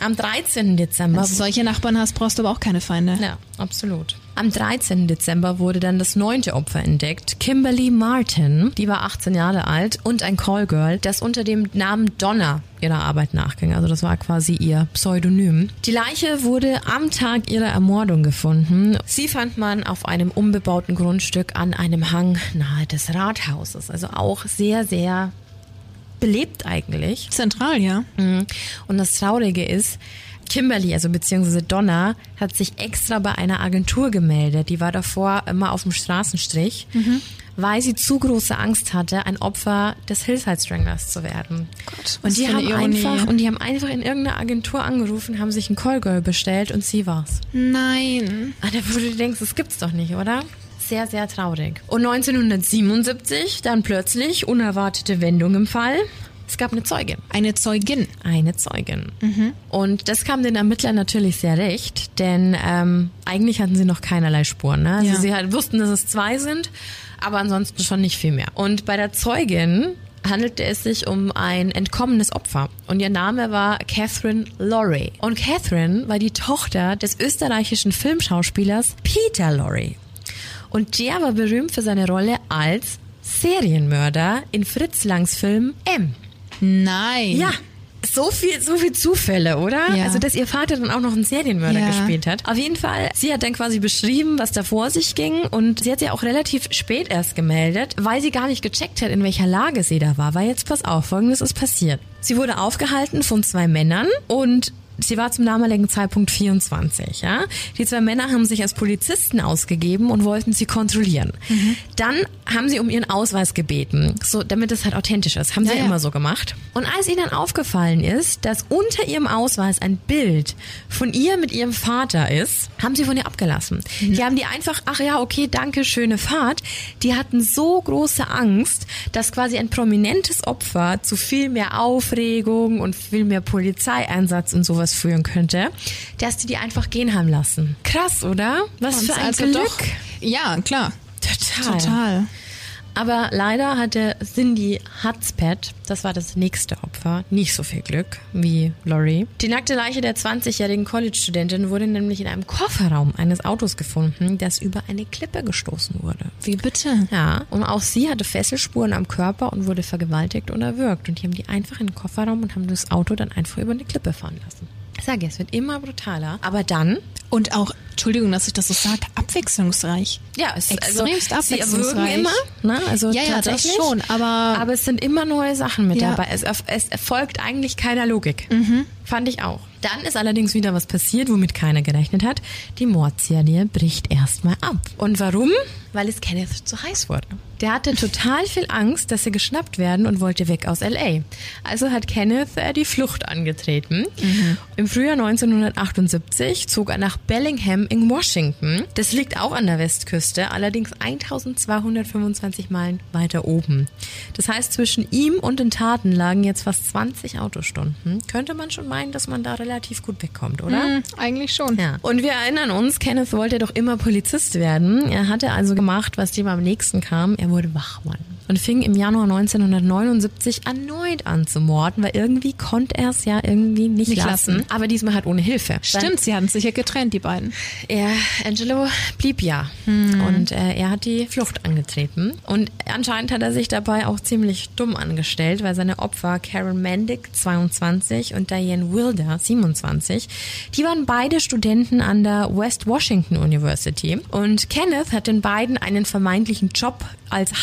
Am 13. Dezember Wenn du solche Nachbarn hast, brauchst du aber auch keine Feinde. Ja, absolut. Am 13. Dezember wurde dann das neunte Opfer entdeckt. Kimberly Martin, die war 18 Jahre alt und ein Callgirl, das unter dem Namen Donna ihrer Arbeit nachging. Also das war quasi ihr Pseudonym. Die Leiche wurde am Tag ihrer Ermordung gefunden. Sie fand man auf einem unbebauten Grundstück an einem Hang nahe des Rathauses. Also auch sehr, sehr belebt eigentlich. Zentral, ja. Mhm. Und das Traurige ist, Kimberly, also beziehungsweise Donna, hat sich extra bei einer Agentur gemeldet. Die war davor immer auf dem Straßenstrich, weil sie zu große Angst hatte, ein Opfer des Hillside Stranglers zu werden. Gott, und die haben Ironie. einfach und die haben einfach in irgendeiner Agentur angerufen, haben sich ein Callgirl bestellt und sie war's. Nein. Ah, wo du denkst, das gibt's doch nicht, oder? Sehr, sehr traurig. Und 1977 dann plötzlich unerwartete Wendung im Fall. Es gab eine Zeugin. Eine Zeugin. Eine Zeugin. Und das kam den Ermittlern natürlich sehr recht, denn ähm, eigentlich hatten sie noch keinerlei Spuren. Ne? Also Ja. sie halt wussten, dass es zwei sind, aber ansonsten schon nicht viel mehr. Und bei der Zeugin handelte es sich um ein entkommenes Opfer. Und ihr Name war Catherine Lorry. Und Catherine war die Tochter des österreichischen Filmschauspielers Peter Lorry. Und der war berühmt für seine Rolle als Serienmörder in Fritz Langs Film M. Nein. Ja. So viel, so viel Zufälle, oder? Ja. Also, dass ihr Vater dann auch noch einen Serienmörder Ja. gespielt hat. Auf jeden Fall, sie hat dann quasi beschrieben, was da vor sich ging und sie hat ja auch relativ spät erst gemeldet, weil sie gar nicht gecheckt hat, in welcher Lage sie da war. Weil jetzt pass auf, folgendes ist passiert. Sie wurde aufgehalten von zwei Männern und Sie war zum damaligen Zeitpunkt 24, ja. Die zwei Männer haben sich als Polizisten ausgegeben und wollten sie kontrollieren. Dann haben sie um ihren Ausweis gebeten, so damit es halt authentisch ist. Haben sie Ja, ja. immer so gemacht. Und als ihnen dann aufgefallen ist, dass unter ihrem Ausweis ein Bild von ihr mit ihrem Vater ist, haben sie von ihr abgelassen. Die haben die einfach, ach ja, okay, danke, schöne Fahrt. Die hatten so große Angst, dass quasi ein prominentes Opfer zu viel mehr Aufregung und viel mehr Polizeieinsatz und sowas führen könnte, dass die die einfach gehen haben lassen. Krass, oder? Was für ein also Glück. doch. Ja, klar. Total. Total. Aber leider hatte Cindy Hudspeth, das war das nächste Opfer, nicht so viel Glück wie Laurie. Die nackte Leiche der 20-jährigen College-Studentin wurde nämlich in einem Kofferraum eines Autos gefunden, das über eine Klippe gestoßen wurde. Wie bitte? Ja, und auch sie hatte Fesselspuren am Körper und wurde vergewaltigt und erwürgt. Und die haben die einfach in den Kofferraum und haben das Auto dann einfach über eine Klippe fahren lassen. Ich sage, es wird immer brutaler. Aber dann Und auch Entschuldigung, dass ich das so sage, abwechslungsreich. Ja, es Extremst also, sie abwechslungsreich. erwürgen immer, ne? Also Ja, ja, das tatsächlich. schon, aber- aber es sind immer neue Sachen mit Ja. dabei. Es, es erfolgt eigentlich keiner Logik. Mhm. Fand ich auch. Dann ist allerdings wieder was passiert, womit keiner gerechnet hat. Die Mordserie bricht erstmal ab. Und warum? Weil es Kenneth zu heiß wurde. Der hatte total viel Angst, dass sie geschnappt werden und wollte weg aus LA. Also hat Kenneth äh, die Flucht angetreten. Im Frühjahr 1978 zog er nach Bellingham in Washington. Das liegt auch an der Westküste, allerdings 1225 Meilen weiter oben. Das heißt, zwischen ihm und den Taten lagen jetzt fast 20 Autostunden. Könnte man schon meinen, dass man da relativ gut wegkommt, oder? Hm, eigentlich schon. Ja. Und wir erinnern uns, Kenneth wollte doch immer Polizist werden. Er hatte also gemacht, was dem am nächsten kam. Er wurde Wachmann. Und fing im Januar 1979 erneut an zu morden, weil irgendwie konnte er es ja irgendwie nicht, Nicht lassen. lassen. Aber diesmal hat ohne Hilfe. Stimmt, sie hatten sich ja getrennt, die beiden. Er, Angelo blieb ja. Und äh, er hat die Flucht angetreten. Und anscheinend hat er sich dabei auch ziemlich dumm angestellt, weil seine Opfer Karen Mendick, 22, und Diane Wilder, 27, die waren beide Studenten an der West Washington University. Und Kenneth hat den beiden einen vermeintlichen Job als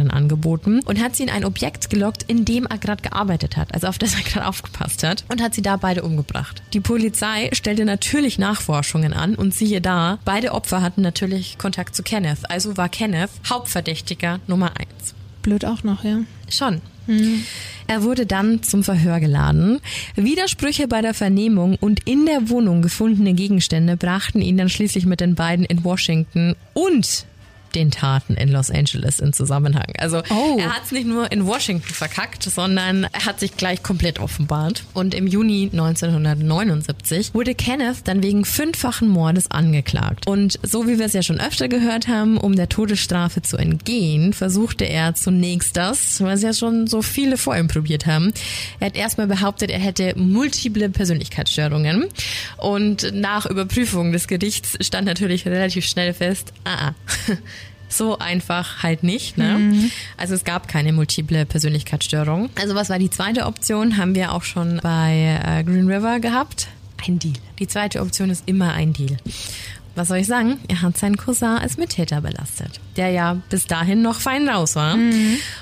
Hausbesorgerin angeboten und hat sie in ein Objekt gelockt, in dem er gerade gearbeitet hat, also auf das er gerade aufgepasst hat, und hat sie da beide umgebracht. Die Polizei stellte natürlich Nachforschungen an und siehe da, beide Opfer hatten natürlich Kontakt zu Kenneth, also war Kenneth Hauptverdächtiger Nummer eins. Blöd auch noch, ja. Schon. Er wurde dann zum Verhör geladen. Widersprüche bei der Vernehmung und in der Wohnung gefundene Gegenstände brachten ihn dann schließlich mit den beiden in Washington und den Taten in Los Angeles in Zusammenhang. Also Oh. er hat es nicht nur in Washington verkackt, sondern er hat sich gleich komplett offenbart. Und im Juni 1979 wurde Kenneth dann wegen fünffachen Mordes angeklagt. Und so wie wir es ja schon öfter gehört haben, um der Todesstrafe zu entgehen, versuchte er zunächst das, was ja schon so viele vor ihm probiert haben. Er hat erstmal behauptet, er hätte multiple Persönlichkeitsstörungen. Und nach Überprüfung des Gerichts stand natürlich relativ schnell fest, ah, ah. So einfach halt nicht. Ne? Also es gab keine multiple Persönlichkeitsstörung. Also was war die zweite Option? Haben wir auch schon bei äh, Green River gehabt. Ein Deal. Die zweite Option ist immer ein Deal. Was soll ich sagen? Er hat seinen Cousin als Mittäter belastet, der ja bis dahin noch fein raus war.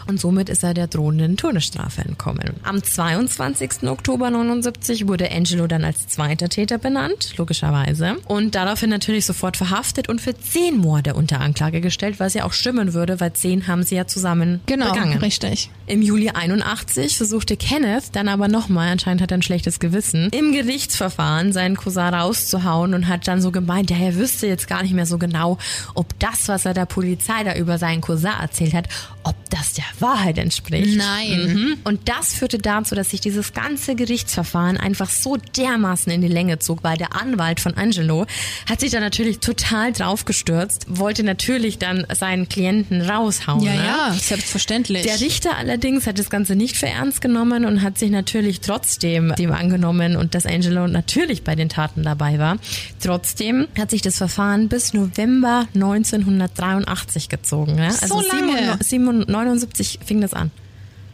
Und somit ist er der drohenden Todesstrafe entkommen. Am 22. Oktober 79 wurde Angelo dann als zweiter Täter benannt, logischerweise. Und daraufhin natürlich sofort verhaftet und für zehn Morde unter Anklage gestellt, was ja auch stimmen würde, weil zehn haben sie ja zusammen Genau, begangen. richtig. Im Juli 81 versuchte Kenneth dann aber nochmal, anscheinend hat er ein schlechtes Gewissen, im Gerichtsverfahren seinen Cousin rauszuhauen und hat dann so gemeint, ja, er wüsste jetzt gar nicht mehr so genau, ob das, was er der Polizei da über seinen Cousin erzählt hat, ob das der Wahrheit entspricht. Nein. Mhm. Und das führte dazu, dass sich dieses ganze Gerichtsverfahren einfach so dermaßen in die Länge zog, weil der Anwalt von Angelo hat sich da natürlich total draufgestürzt, wollte natürlich dann seinen Klienten raushauen. Ja, ne? ja, selbstverständlich. Der Richter allerdings hat das Ganze nicht für ernst genommen und hat sich natürlich trotzdem dem angenommen und dass Angelo natürlich bei den Taten dabei war. Trotzdem hat sich das Verfahren bis November 1983 gezogen. Ne? So lange. 79 fing das an.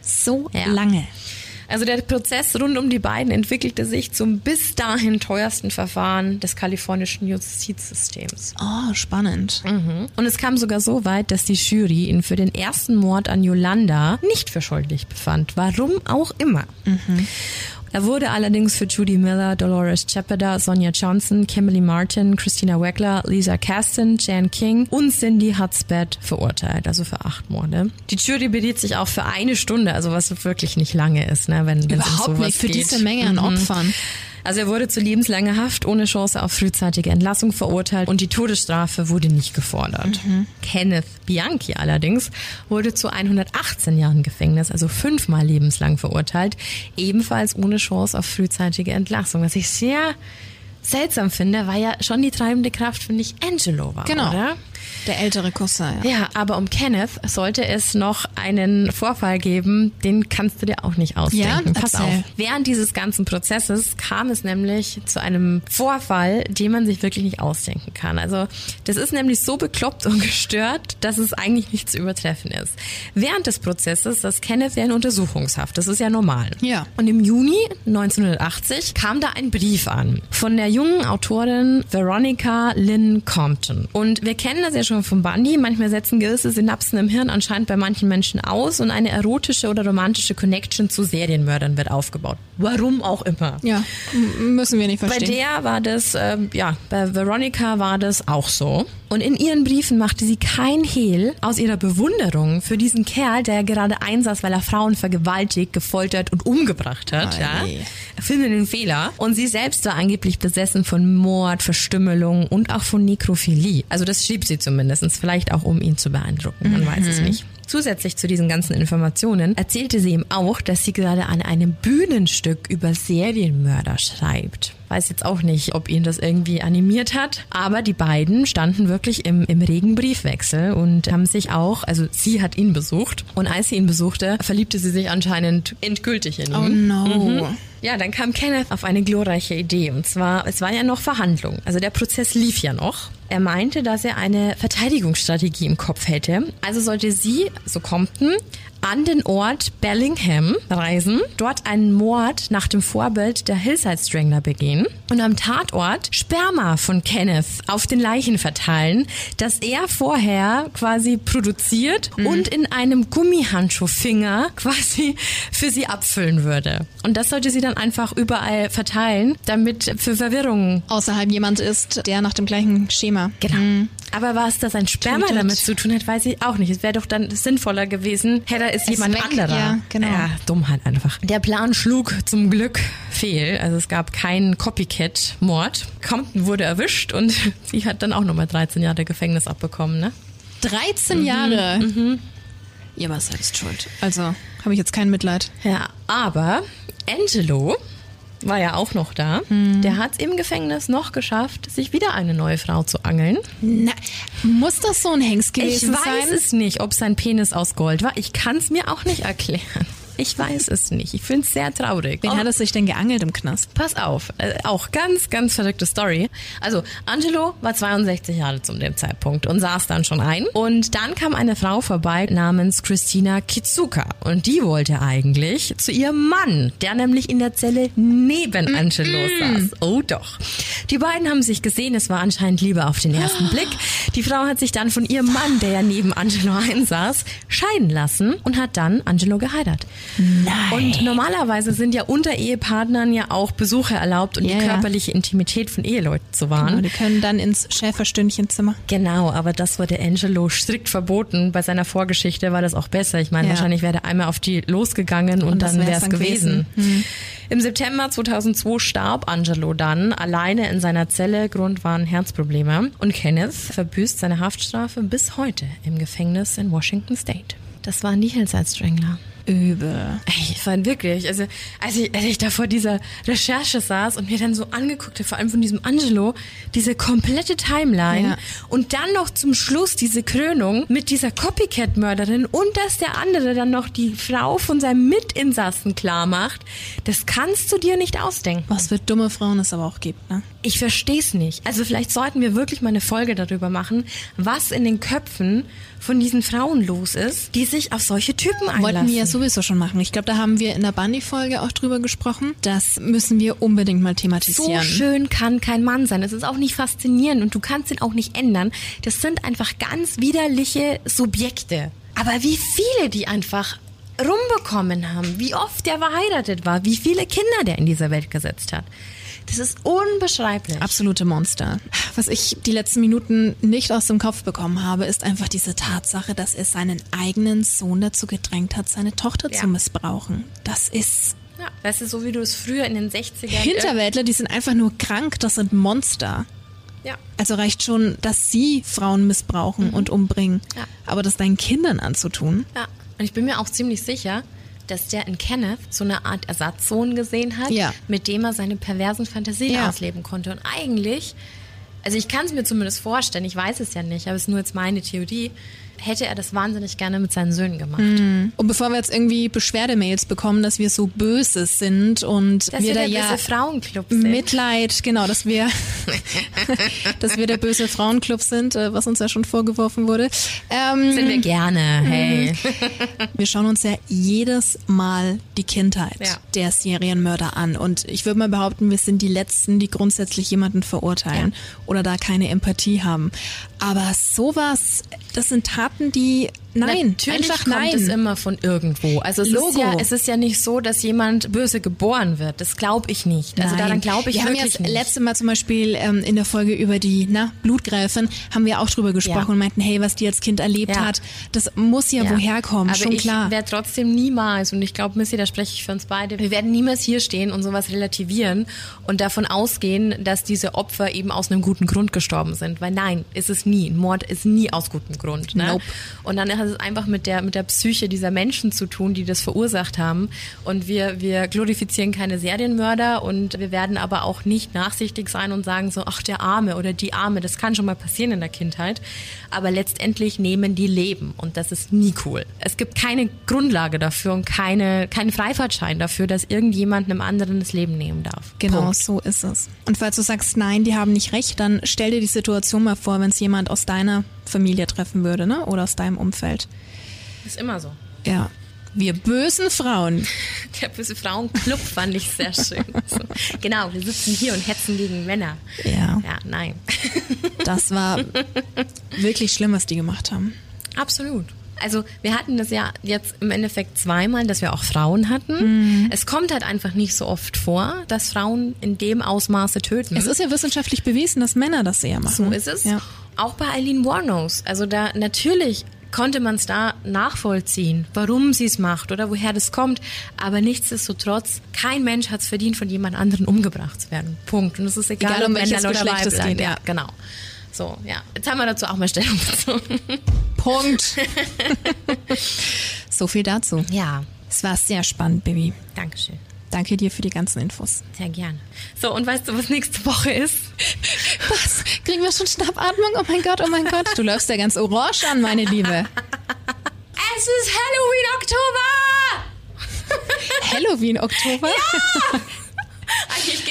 so Ja. lange. Also der Prozess rund um die beiden entwickelte sich zum bis dahin teuersten Verfahren des kalifornischen Justizsystems. Oh, spannend. Und es kam sogar so weit, dass die Jury ihn für den ersten Mord an Yolanda nicht für schuldig befand. Warum auch immer. Er wurde allerdings für Judy Miller, Dolores Chapeda, Sonja Johnson, Kimberly Martin, Christina Weckler, Lisa Kasten, Jan King und Cindy Hudspeth verurteilt, also für acht Morde. Die Jury beriet sich auch für eine Stunde, also was wirklich nicht lange ist, ne, wenn wenn es um Überhaupt sowas nicht für geht. diese Menge an Opfern. Also er wurde zu lebenslanger Haft ohne Chance auf frühzeitige Entlassung verurteilt und die Todesstrafe wurde nicht gefordert. Kenneth Bianchi allerdings wurde zu 118 Jahren Gefängnis, also fünfmal lebenslang verurteilt, ebenfalls ohne Chance auf frühzeitige Entlassung. Was ich sehr seltsam finde, weil ja schon die treibende Kraft, finde ich, Angelo war, Genau. oder? Der ältere Cousin, ja. Ja, aber um Kenneth sollte es noch einen Vorfall geben, den kannst du dir auch nicht ausdenken. Ja? Pass Erzähl. auf. Während dieses ganzen Prozesses kam es nämlich zu einem Vorfall, den man sich wirklich nicht ausdenken kann. Also das ist nämlich so bekloppt und gestört, dass es eigentlich nicht zu übertreffen ist. Während des Prozesses saß Kenneth ja in Untersuchungshaft. Das ist ja normal. Ja. Und im Juni 1980 kam da ein Brief an von der jungen Autorin Veronica Lynn Compton. Und wir kennen das ja schon vom Bundy. Manchmal setzen gewisse Synapsen im Hirn anscheinend bei manchen Menschen aus und eine erotische oder romantische Connection zu Serienmördern wird aufgebaut. Warum auch immer. Ja, müssen wir nicht Bei verstehen. der war das, ähm, ja, bei Veronica war das auch so. Und in ihren Briefen machte sie kein Hehl aus ihrer Bewunderung für diesen Kerl, der gerade einsaß, weil er Frauen vergewaltigt, gefoltert und umgebracht hat. Ei. Ja? Er findet den Fehler. Und sie selbst war angeblich besessen von Mord, Verstümmelung und auch von Nekrophilie. Also das schrieb sie zumindest, vielleicht auch um ihn zu beeindrucken. Man weiß es nicht. Zusätzlich zu diesen ganzen Informationen erzählte sie ihm auch, dass sie gerade an einem Bühnenstück über Serienmörder schreibt. Weiß jetzt auch nicht, ob ihn das irgendwie animiert hat, aber die beiden standen wirklich im, im regen Briefwechsel und haben sich auch, also sie hat ihn besucht und als sie ihn besuchte, verliebte sie sich anscheinend endgültig in ihn. Oh no. Ja, dann kam Kenneth auf eine glorreiche Idee. Und zwar, es war ja noch Verhandlung. Also der Prozess lief ja noch. Er meinte, dass er eine Verteidigungsstrategie im Kopf hätte. Also sollte sie, so Compton, an den Ort Bellingham reisen, dort einen Mord nach dem Vorbild der Hillside Strangler begehen und am Tatort Sperma von Kenneth auf den Leichen verteilen, das er vorher quasi produziert und in einem Gummihandschuhfinger quasi für sie abfüllen würde. Und das sollte sie dann einfach überall verteilen, damit für Verwirrung Außerhalb jemand ist, der nach dem gleichen Schema. Genau. Aber was das ein Sperma Tötet. damit zu tun hat, weiß ich auch nicht. Es wäre doch dann sinnvoller gewesen, hätte es jemand weg, anderer. ja, genau. Ja, Dummheit einfach. Der Plan schlug zum Glück fehl. Also es gab keinen Copycat-Mord. Compton wurde erwischt und sie hat dann auch nochmal 13 Jahre Gefängnis abbekommen, ne? 13 Jahre. Ihr war selbst schuld. Also habe ich jetzt kein Mitleid. Ja, aber Angelo war ja auch noch da. Der hat es im Gefängnis noch geschafft, sich wieder eine neue Frau zu angeln. Na, muss das so ein Hengst Ich gewesen weiß sein? es nicht, ob sein Penis aus Gold war. Ich kann es mir auch nicht erklären. Ich weiß es nicht. Ich finde es sehr traurig. Wen Oh, hat es sich denn geangelt im Knast? Pass auf, äh, auch ganz, ganz verrückte Story. Also, Angelo war 62 Jahre zu dem Zeitpunkt und saß dann schon ein. Und dann kam eine Frau vorbei namens Christina Kitsuka. Und die wollte eigentlich zu ihrem Mann, der nämlich in der Zelle neben Angelo saß. Oh doch. Die beiden haben sich gesehen, es war anscheinend Liebe auf den ersten Blick. Die Frau hat sich dann von ihrem Mann, der ja neben Angelo einsaß, scheiden lassen und hat dann Angelo geheiratet. Nein. Und normalerweise sind ja unter Ehepartnern ja auch Besuche erlaubt und Ja, die ja. körperliche Intimität von Eheleuten zu Genau, wahren. die können dann ins Schäferstündchenzimmer. Genau, aber das wurde Angelo strikt verboten. Bei seiner Vorgeschichte war das auch besser. Ich meine, Ja. wahrscheinlich wäre er einmal auf die losgegangen und, Und dann wäre es gewesen. gewesen. Im September 2002 starb Angelo dann alleine in seiner Zelle. Grund waren Herzprobleme. Und Kenneth verbüßt seine Haftstrafe bis heute im Gefängnis in Washington State. Das waren die Hillside Strangler. Übel. Ey, Ich fand wirklich, also als ich, als ich da vor dieser Recherche saß und mir dann so angeguckt habe, vor allem von diesem Angelo, diese komplette Timeline Ja. und dann noch zum Schluss diese Krönung mit dieser Copycat-Mörderin und dass der andere dann noch die Frau von seinem Mitinsassen klar macht, das kannst du dir nicht ausdenken. Was für dumme Frauen es aber auch gibt, ne? Ich versteh's nicht. Also vielleicht sollten wir wirklich mal eine Folge darüber machen, was in den Köpfen von diesen Frauen los ist, die sich auf solche Typen einlassen. Wollten wir ja sowieso schon machen. Ich glaube, da haben wir in der Bunny-Folge auch drüber gesprochen. Das müssen wir unbedingt mal So thematisieren. schön kann kein Mann sein. Es ist auch nicht faszinierend und du kannst ihn auch nicht ändern. Das sind einfach ganz widerliche Subjekte. Aber wie viele die einfach rumbekommen haben, wie oft der verheiratet war, wie viele Kinder der in dieser Welt gesetzt hat. Das ist unbeschreiblich. Absolute Monster. Was ich die letzten Minuten nicht aus dem Kopf bekommen habe, ist einfach diese Tatsache, dass er seinen eigenen Sohn dazu gedrängt hat, seine Tochter Ja. zu missbrauchen. Das ist Ja, weißt du, so wie du es früher in den 60ern... Hinterwäldler, die sind einfach nur krank, das sind Monster. Ja. Also reicht schon, dass sie Frauen missbrauchen und umbringen. Ja. Aber das deinen Kindern anzutun, Ja, und ich bin mir auch ziemlich sicher, dass der in Kenneth so eine Art Ersatzsohn gesehen hat, Ja. mit dem er seine perversen Fantasien Ja. ausleben konnte. Und eigentlich Also ich kann es mir zumindest vorstellen, ich weiß es ja nicht, aber es ist nur jetzt meine Theorie, hätte er das wahnsinnig gerne mit seinen Söhnen gemacht. Mhm. Und bevor wir jetzt irgendwie Beschwerdemails bekommen, dass wir so böse sind und dass wir, wir da der ja böse Frauenclub sind. Mitleid, genau, dass wir, dass wir der böse Frauenclub sind, äh, was uns ja schon vorgeworfen wurde. Ähm, sind wir gerne, hey. Wir schauen uns ja jedes Mal die Kindheit ja. der Serienmörder an und ich würde mal behaupten, wir sind die Letzten, die grundsätzlich jemanden verurteilen ja. oder da keine Empathie haben. Aber sowas, das sind Taten, die Nein, Natürlich einfach kommt nein. es immer von irgendwo. Also es Logo. ist, ja, es ist ja nicht so, dass jemand böse geboren wird. Das glaube ich nicht. Also nein. daran glaube ich wir wirklich haben jetzt nicht. letzte Mal zum Beispiel ähm, in der Folge über die na, Blutgräfin haben wir auch drüber gesprochen ja. und meinten, hey, was die als Kind erlebt ja. hat, das muss ja, ja. woher kommen, Aber schon ich klar. werde trotzdem niemals, und ich glaube, Missy, da spreche ich für uns beide, wir werden niemals hier stehen und sowas relativieren und davon ausgehen, dass diese Opfer eben aus einem guten Grund gestorben sind. Weil nein, ist es nie. Ein Mord ist nie aus gutem Grund. Ne? Nope. Und dann hat es einfach mit der mit der Psyche dieser Menschen zu tun, die das verursacht haben. Und wir, wir glorifizieren keine Serienmörder und wir werden aber auch nicht nachsichtig sein und sagen so, ach der Arme oder die Arme, das kann schon mal passieren in der Kindheit. Aber letztendlich nehmen die Leben und das ist nie cool. Es gibt keine Grundlage dafür und keine, keinen Freifahrtschein dafür, dass irgendjemand einem anderen das Leben nehmen darf. Genau, Punkt. so ist es. Und falls du sagst, nein, die haben nicht recht, dann stell dir die Situation mal vor, wenn es jemand aus deiner Familie treffen würde, ne? Oder aus deinem Umfeld. Ist immer so. Ja. Wir bösen Frauen. Der böse Frauenclub fand ich sehr schön. So. Genau, wir sitzen hier und hetzen gegen Männer. Ja. Ja, nein. Das war wirklich schlimm, was die gemacht haben. Absolut. Also wir hatten das ja jetzt im Endeffekt zweimal, dass wir auch Frauen hatten. Mhm. Es kommt halt einfach nicht so oft vor, dass Frauen in dem Ausmaße töten. Es ist ja wissenschaftlich bewiesen, dass Männer das eher machen. So ist es. Ja. Auch bei Eileen Warnos. Also da natürlich konnte man es da nachvollziehen, warum sie es macht oder woher das kommt. Aber nichtsdestotrotz, kein Mensch hat es verdient, von jemand anderen umgebracht zu werden. Punkt. Und es ist egal, Egal um ob welches Geschlecht es geht, ja, genau. So, ja. Jetzt haben wir dazu auch mal Stellung bezogen. Punkt. so viel dazu. Ja. Es war sehr spannend, Baby. Dankeschön. Danke dir für die ganzen Infos. Sehr gerne. So, und weißt du, was nächste Woche ist? Was? Kriegen wir schon Schnappatmung? Oh mein Gott, oh mein Gott. Du läufst ja ganz orange an, meine Liebe. Es ist Halloween Oktober! Halloween Oktober? Ja!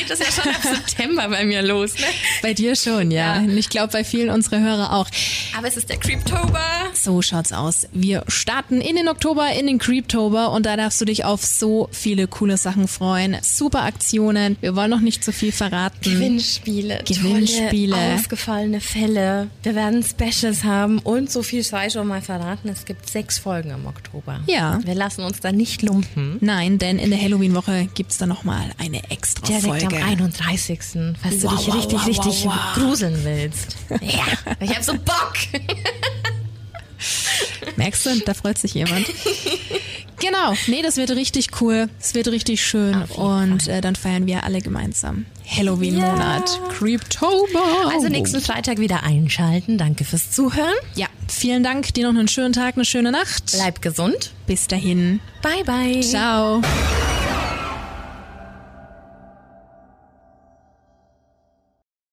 Geht das ja schon ab September bei mir los, ne? Bei dir schon, ja. Ja. Ich glaube bei vielen unserer Hörer auch. Aber es ist der Creeptober. So schaut's aus. Wir starten in den Oktober, in den Creeptober und da darfst du dich auf so viele coole Sachen freuen. Super Aktionen. Wir wollen noch nicht zu viel verraten. Gewinnspiele, Gewinnspiele. tolle, ausgefallene Fälle. Wir werden Specials haben und so viel sei schon mal verraten. Es gibt sechs Folgen im Oktober. Ja. Wir lassen uns da nicht lumpen. Nein, denn in der Halloween-Woche gibt's da nochmal eine extra Direkt Folge. Am 31. Falls du Wow, dich wow, richtig, wow, richtig gruseln willst. Ja, ich hab so Bock. Merkst du, da freut sich jemand. genau, nee, das wird richtig cool. Es wird richtig schön und äh, dann feiern wir alle gemeinsam. Halloween-Monat, Creeptober. Also nächsten Freitag wieder einschalten. Danke fürs Zuhören. Ja, vielen Dank. Dir noch einen schönen Tag, eine schöne Nacht. Bleib gesund. Bis dahin. Bye, bye. Ciao.